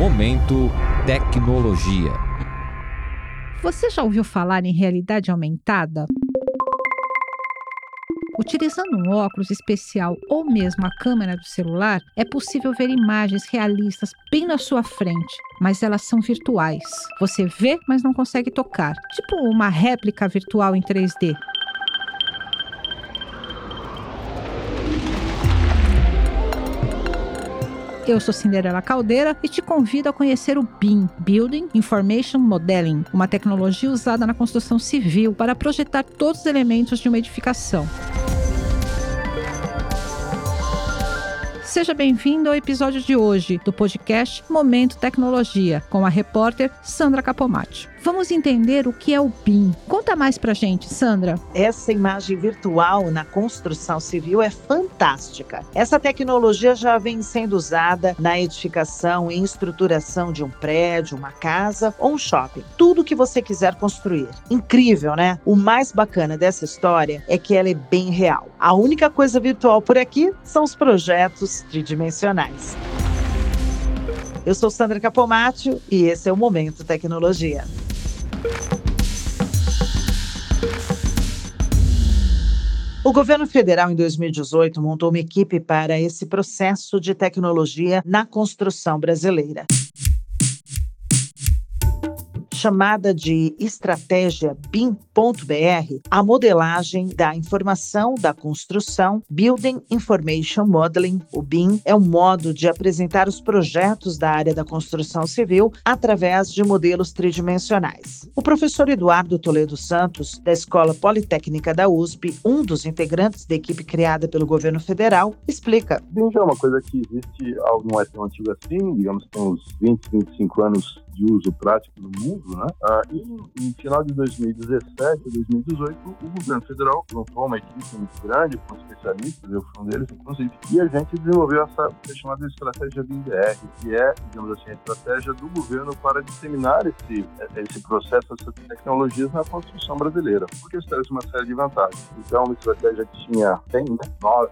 Momento Tecnologia. Você já ouviu falar em realidade aumentada? Utilizando um óculos especial ou mesmo a câmera do celular, é possível ver imagens realistas bem na sua frente, mas elas são virtuais. Você vê, mas não consegue tocar, tipo uma réplica virtual em 3D. Eu sou Cinderela Caldeira e te convido a conhecer o BIM, Building Information Modeling, uma tecnologia usada na construção civil para projetar todos os elementos de uma edificação. Seja bem-vindo ao episódio de hoje do podcast Momento Tecnologia, com a repórter Sandra Capomatti. Vamos entender o que é o BIM. Conta mais pra gente, Sandra. Essa imagem virtual na construção civil é fantástica. Essa tecnologia já vem sendo usada na edificação e estruturação de um prédio, uma casa ou um shopping. Tudo que você quiser construir. Incrível, né? O mais bacana dessa história é que ela é bem real. A única coisa virtual por aqui são os projetos tridimensionais. Eu sou Sandra Capomatto e esse é o Momento Tecnologia. O governo federal, em 2018, montou uma equipe para esse processo de tecnologia na construção brasileira chamada de estratégia BIM.br, a modelagem da informação da construção, Building Information Modeling, o BIM, é um modo de apresentar os projetos da área da construção civil através de modelos tridimensionais. O professor Eduardo Toledo Santos, da Escola Politécnica da USP, um dos integrantes da equipe criada pelo governo federal, explica. BIM já é uma coisa que existe, não é tão antigo assim, digamos tem uns 20, 25 anos de uso prático no mundo, né? Ah, e no final de 2017 a 2018, o governo federal lançou uma equipe muito grande com especialistas, eu fui um deles, inclusive, e a gente desenvolveu essa chamada estratégia BIMDR, que é, digamos assim, a estratégia do governo para disseminar esse, esse processo, essas tecnologias na construção brasileira, porque isso traz uma série de vantagens. Então, uma estratégia tinha, tem né, nove,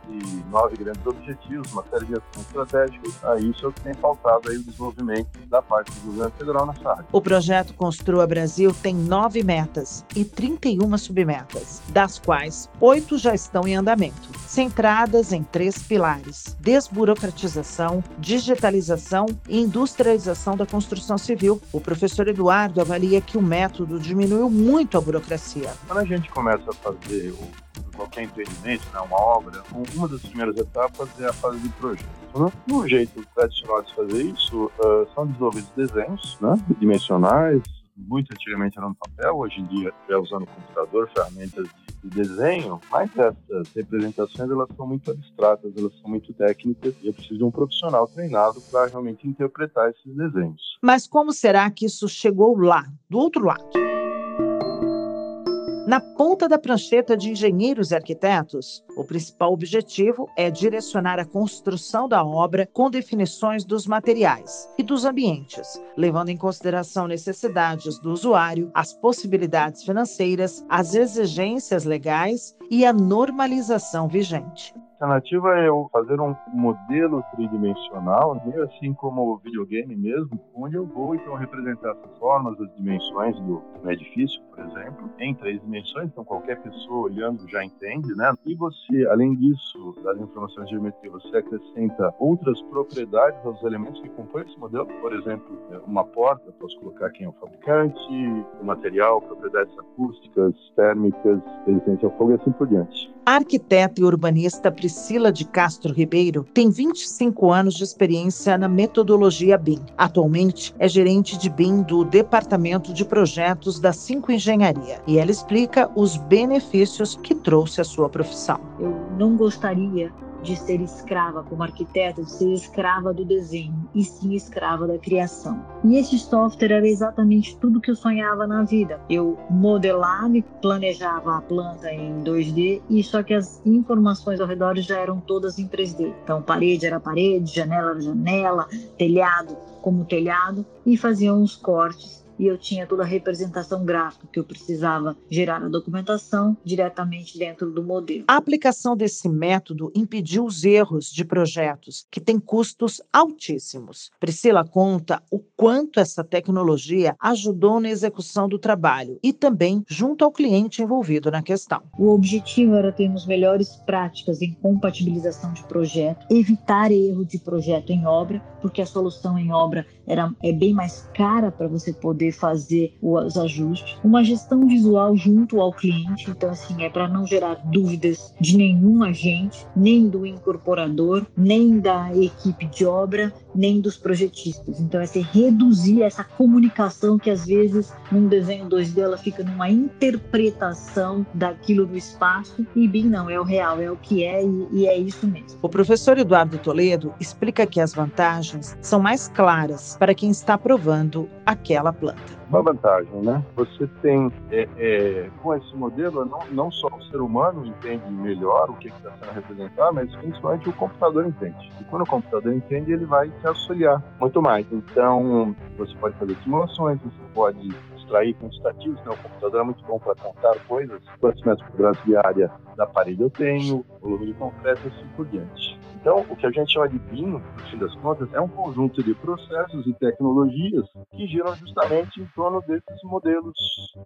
nove grandes objetivos, uma série de ações estratégicas, aí isso é o que tem faltado aí o desenvolvimento da parte do governo federal nessa área. O projeto Construa Brasil tem nove metas e 31 submetas, das quais oito já estão em andamento, centradas em três pilares: desburocratização, digitalização e industrialização da construção civil. O professor Eduardo avalia que o método diminuiu muito a burocracia. Quando a gente começa a fazer qualquer empreendimento, né, uma obra, uma das primeiras etapas é a fase de projeto. Né? Um jeito tradicional de fazer isso uh, são desenvolvidos desenhos né, dimensionais, muito antigamente era no papel, hoje em dia já usando computador, ferramentas de, de, desenho, mas essas representações elas são muito abstratas, elas são muito técnicas e eu preciso de um profissional treinado para realmente interpretar esses desenhos. Mas como será que isso chegou lá, do outro lado? Na ponta da prancheta de engenheiros e arquitetos, o principal objetivo é direcionar a construção da obra com definições dos materiais e dos ambientes, levando em consideração necessidades do usuário, as possibilidades financeiras, as exigências legais e a normalização vigente alternativa é eu fazer um modelo tridimensional, meio assim como o videogame mesmo, onde eu vou então representar essas formas, as dimensões do, do edifício, por exemplo, em três dimensões, então qualquer pessoa olhando já entende, né? E você, além disso, das informações de geometria, você acrescenta outras propriedades aos elementos que compõem esse modelo, por exemplo, uma porta, posso colocar quem é o fabricante, o material, propriedades acústicas, térmicas, resistência ao fogo e assim por diante. A arquiteta e urbanista Priscila de Castro Ribeiro tem 25 anos de experiência na metodologia BIM. Atualmente é gerente de BIM do Departamento de Projetos da Cinco Engenharia e ela explica os benefícios que trouxe a sua profissão. Eu não gostaria de ser escrava como arquiteta, de ser escrava do desenho, e sim escrava da criação. E esse software era exatamente tudo que eu sonhava na vida. Eu modelava e planejava a planta em 2D, e só que as informações ao redor já eram todas em 3D. Então, parede era parede, janela era janela, telhado como telhado, e fazia uns cortes e eu tinha toda a representação gráfica que eu precisava gerar a documentação diretamente dentro do modelo. A aplicação desse método impediu os erros de projetos que têm custos altíssimos. Priscila conta o quanto essa tecnologia ajudou na execução do trabalho e também junto ao cliente envolvido na questão. O objetivo era termos melhores práticas em compatibilização de projeto, evitar erro de projeto em obra, porque a solução em obra era, é bem mais cara para você poder fazer os ajustes. Uma gestão visual junto ao cliente, então assim, é para não gerar dúvidas de nenhum agente, nem do incorporador, nem da equipe de obra, nem dos projetistas. Então, é se reduzir essa comunicação que às vezes num desenho 2D ela fica numa interpretação daquilo do espaço e BIM não, é o real, é o que é e, e é isso mesmo. O professor Eduardo Toledo explica que as vantagens são mais claras para quem está provando aquela planta uma vantagem, né? Você tem, é, é, com esse modelo, não, não só o ser humano entende melhor o que está sendo representado, mas principalmente o computador entende. E quando o computador entende, ele vai te auxiliar muito mais. Então, você pode fazer simulações, você pode extrair quantitativos, né? O computador é muito bom para contar coisas, quantos metros quadrados de área da parede eu tenho, volume de concreto e assim por diante. Então, o que a gente chama de BIM, no fim das contas, é um conjunto de processos e tecnologias que giram justamente em torno desses modelos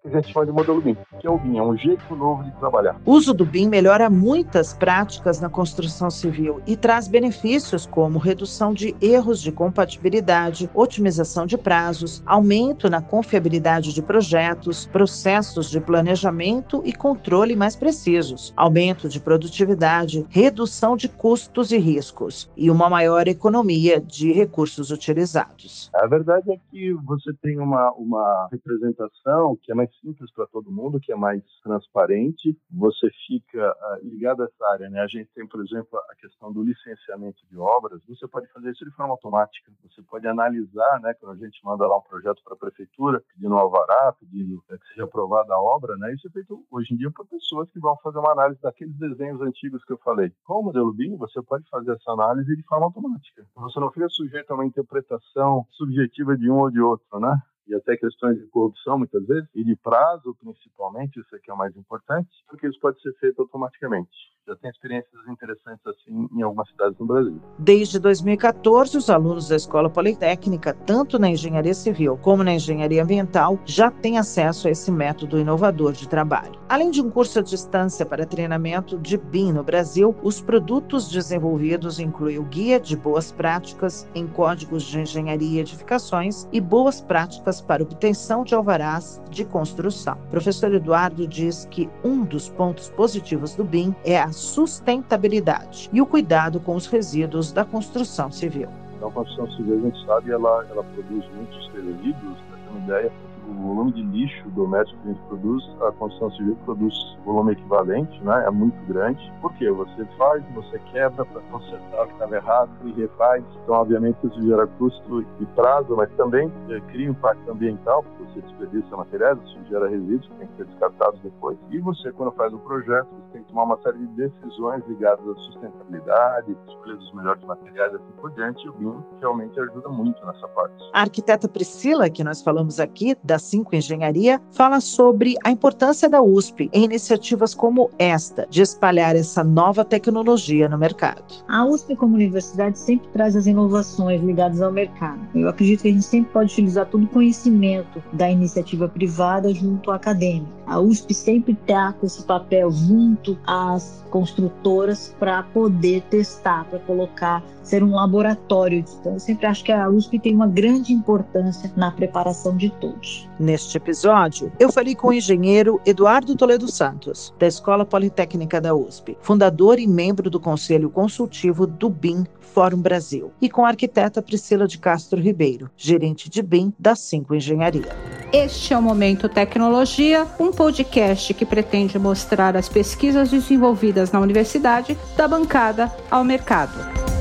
que a gente chama de modelo BIM, que é o BIM, é um jeito novo de trabalhar. O uso do BIM melhora muitas práticas na construção civil e traz benefícios como redução de erros de compatibilidade, otimização de prazos, aumento na confiabilidade de projetos, processos de planejamento e controle mais precisos, aumento de produtividade, redução de custos e riscos e uma maior economia de recursos utilizados. A verdade é que você tem uma, uma representação que é mais simples para todo mundo, que é mais transparente, você fica uh, ligado a essa área. Né? A gente tem, por exemplo, a questão do licenciamento de obras, você pode fazer isso de forma automática, você pode analisar, né, quando a gente manda lá um projeto para a prefeitura, pedindo um alvará, pedindo é, que seja aprovada a obra, né? isso é feito hoje em dia por pessoas que vão fazer uma análise daqueles desenhos antigos que eu falei. Com o modelo BIM, você pode fazer essa análise de forma automática. Você não fica sujeito a uma interpretação subjetiva de um ou de outro, né? E até questões de corrupção muitas vezes, e de prazo principalmente, isso aqui é o mais importante, porque isso pode ser feito automaticamente. Já tem experiências interessantes assim em algumas cidades no Brasil. Desde 2014, os alunos da Escola Politécnica, tanto na engenharia civil como na engenharia ambiental, já têm acesso a esse método inovador de trabalho. Além de um curso à distância para treinamento de BIM no Brasil, os produtos desenvolvidos incluem o Guia de Boas Práticas em Códigos de Engenharia e Edificações e Boas Práticas para obtenção de alvarás de construção. O professor Eduardo diz que um dos pontos positivos do BIM é a sustentabilidade e o cuidado com os resíduos da construção civil. Então, a construção civil, a gente sabe, ela, ela produz muitos resíduos, para ter uma ideia, o volume de lixo doméstico que a gente produz, a construção civil produz volume equivalente, né? É muito grande. Por quê? Você faz, você quebra para consertar o que estava errado e refaz. Então, obviamente, isso gera custo e prazo, mas também é, cria impacto ambiental, porque você desperdiça materiais, isso gera resíduos que tem que ser descartados depois. E você, quando faz o projeto, você tem que tomar uma série de decisões ligadas à sustentabilidade, escolha dos melhores materiais assim por diante. E o BIM realmente ajuda muito nessa parte. A arquiteta Priscila, que nós falamos aqui, da Cinco Engenharia, fala sobre a importância da USP em iniciativas como esta, de espalhar essa nova tecnologia no mercado. A USP, como universidade, sempre traz as inovações ligadas ao mercado. Eu acredito que a gente sempre pode utilizar todo o conhecimento da iniciativa privada junto à acadêmica. A USP sempre está com esse papel junto às construtoras para poder testar, para colocar, ser um laboratório. Então, eu sempre acho que a USP tem uma grande importância na preparação de todos. Neste episódio, eu falei com o engenheiro Eduardo Toledo Santos, da Escola Politécnica da USP, fundador e membro do Conselho Consultivo do BIM Fórum Brasil, e com a arquiteta Priscila de Castro Ribeiro, gerente de BIM da Cinco Engenharia. Este é o Momento Tecnologia, um podcast que pretende mostrar as pesquisas desenvolvidas na universidade da bancada ao mercado.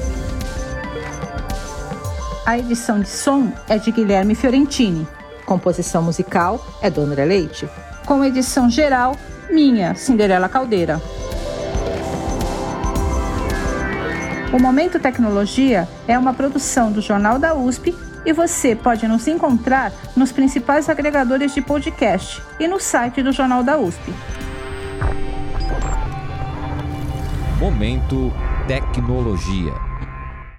A edição de som é de Guilherme Fiorentini. Composição musical é Dona Leite. Com edição geral, minha, Cinderela Caldeira. O Momento Tecnologia é uma produção do Jornal da USP E você pode nos encontrar nos principais agregadores de podcast e no site do Jornal da USP. Momento Tecnologia.